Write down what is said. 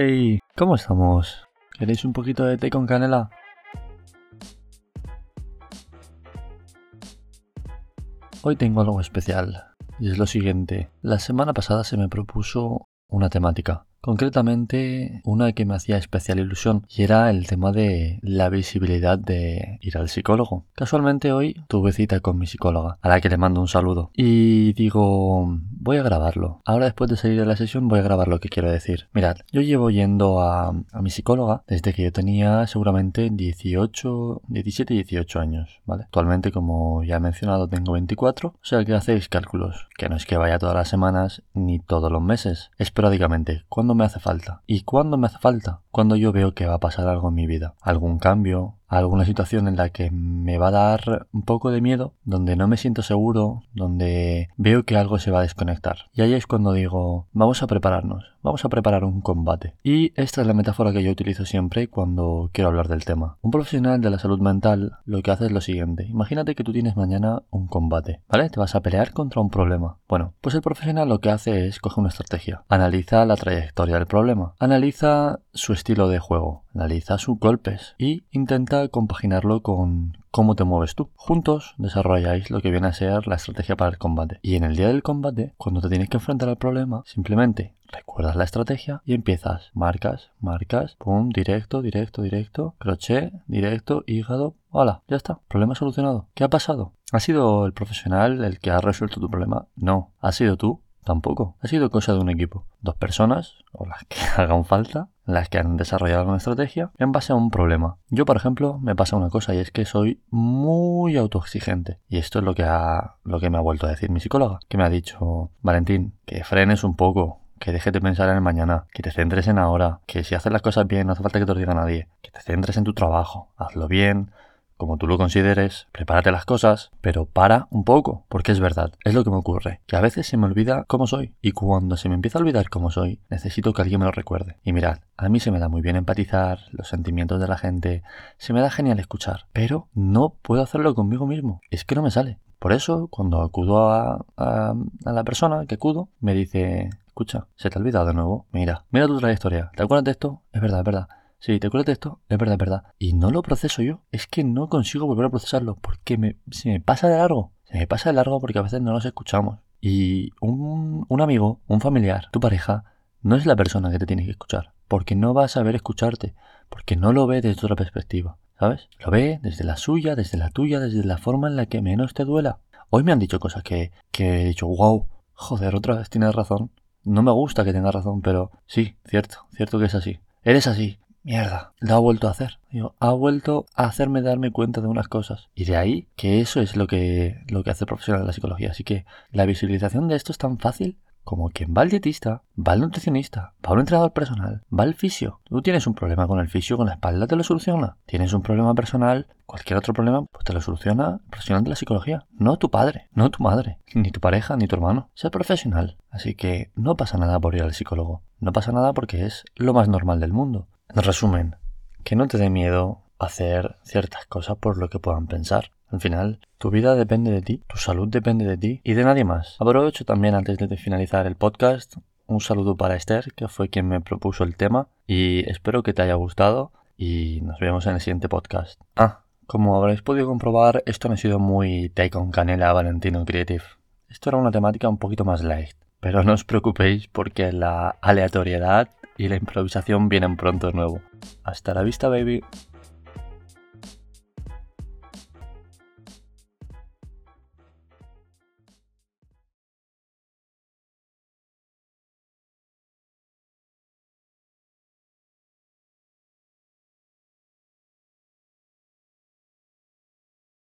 Hey, ¿cómo estamos? ¿Queréis un poquito de té con canela? Hoy tengo algo especial, y es lo siguiente. La semana pasada se me propuso una temática, Concretamente, una que me hacía especial ilusión y era el tema de la visibilidad de ir al psicólogo. Casualmente hoy tuve cita con mi psicóloga, a la que le mando un saludo. Y digo, voy a grabarlo. Ahora después de salir de la sesión voy a grabar lo que quiero decir. Mirad, yo llevo yendo a, mi psicóloga desde que yo tenía seguramente 18, 17, 18 años. Actualmente, como ya he mencionado, tengo 24, o sea que hacéis cálculos, que no es que vaya todas las semanas ni todos los meses, esporádicamente me hace falta. ¿Y cuándo me hace falta? Cuando yo veo que va a pasar algo en mi vida. Algún cambio, alguna situación en la que me va a dar un poco de miedo, donde no me siento seguro, donde veo que algo se va a desconectar. Y ahí es cuando digo, vamos a prepararnos, vamos a preparar un combate. Y esta es la metáfora que yo utilizo siempre cuando quiero hablar del tema. Un profesional de la salud mental lo que hace es lo siguiente. Imagínate que tú tienes mañana un combate, ¿vale? Te vas a pelear contra un problema. Bueno, pues el profesional lo que hace es coger una estrategia, analiza la trayectoria del problema, analiza su estilo de juego, analiza sus golpes y intenta compaginarlo con cómo te mueves tú. Juntos desarrolláis lo que viene a ser la estrategia para el combate. Y en el día del combate, cuando te tienes que enfrentar al problema, simplemente recuerdas la estrategia y empiezas. Marcas, marcas, pum, directo, directo, directo, crochet, directo, hígado. Hola, ya está, problema solucionado. ¿Qué ha pasado? ¿Ha sido el profesional el que ha resuelto tu problema? No, ha sido tú Tampoco. Ha sido cosa de un equipo. Dos personas, o las que hagan falta, las que han desarrollado una estrategia en base a un problema. Yo, por ejemplo, me pasa una cosa y es que soy muy autoexigente. Y esto es lo que, ha, lo que me ha vuelto a decir mi psicóloga, que me ha dicho, Valentín, que frenes un poco, que dejes de pensar en el mañana, que te centres en ahora, que si haces las cosas bien no hace falta que te lo diga nadie, que te centres en tu trabajo, hazlo bien, como tú lo consideres, prepárate las cosas, pero para un poco, porque es verdad, es lo que me ocurre, que a veces se me olvida cómo soy, y cuando se me empieza a olvidar cómo soy, necesito que alguien me lo recuerde. Y mirad, a mí se me da muy bien empatizar, los sentimientos de la gente, se me da genial escuchar, pero no puedo hacerlo conmigo mismo, es que no me sale. Por eso, cuando acudo a, a, la persona que acudo, me dice, escucha, se te ha olvidado de nuevo, mira, mira tu trayectoria, ¿te acuerdas de esto? Es verdad, es verdad. Sí, te acuerdas de esto, es verdad, es verdad. Y no lo proceso yo. Es que no consigo volver a procesarlo porque me, se me pasa de largo. Se me pasa de largo porque a veces no nos escuchamos. Y un, un amigo, un familiar, tu pareja, no es la persona que te tiene que escuchar. Porque no va a saber escucharte. Porque no lo ve desde otra perspectiva. ¿Sabes? Lo ve desde la suya, desde la tuya, desde la forma en la que menos te duela. Hoy me han dicho cosas que, que he dicho, wow, joder, otra vez tienes razón. No me gusta que tengas razón, pero sí, cierto, cierto que es así. Eres así, mierda, lo ha vuelto a hacer. Digo, ha vuelto a hacerme darme cuenta de unas cosas. Y de ahí que eso es lo que, lo que hace el profesional de la psicología. Así que la visualización de esto es tan fácil como quien va al dietista, va al nutricionista, va a un entrenador personal, va al fisio. Tú tienes un problema con el fisio, con la espalda, te lo soluciona. Tienes un problema personal, cualquier otro problema, pues te lo soluciona profesional de la psicología. No tu padre, no tu madre, ni tu pareja, ni tu hermano. Sé profesional. Así que no pasa nada por ir al psicólogo. No pasa nada porque es lo más normal del mundo. En resumen, que no te dé miedo hacer ciertas cosas por lo que puedan pensar. Al final, tu vida depende de ti, tu salud depende de ti y de nadie más. Aprovecho también antes de finalizar el podcast un saludo para Esther, que fue quien me propuso el tema y espero que te haya gustado y nos vemos en el siguiente podcast. Ah, como habréis podido comprobar, esto no ha sido muy take on canela Valentino Creative. Esto era una temática un poquito más light, pero no os preocupéis porque la aleatoriedad y la improvisación vienen pronto de nuevo. Hasta la vista, baby.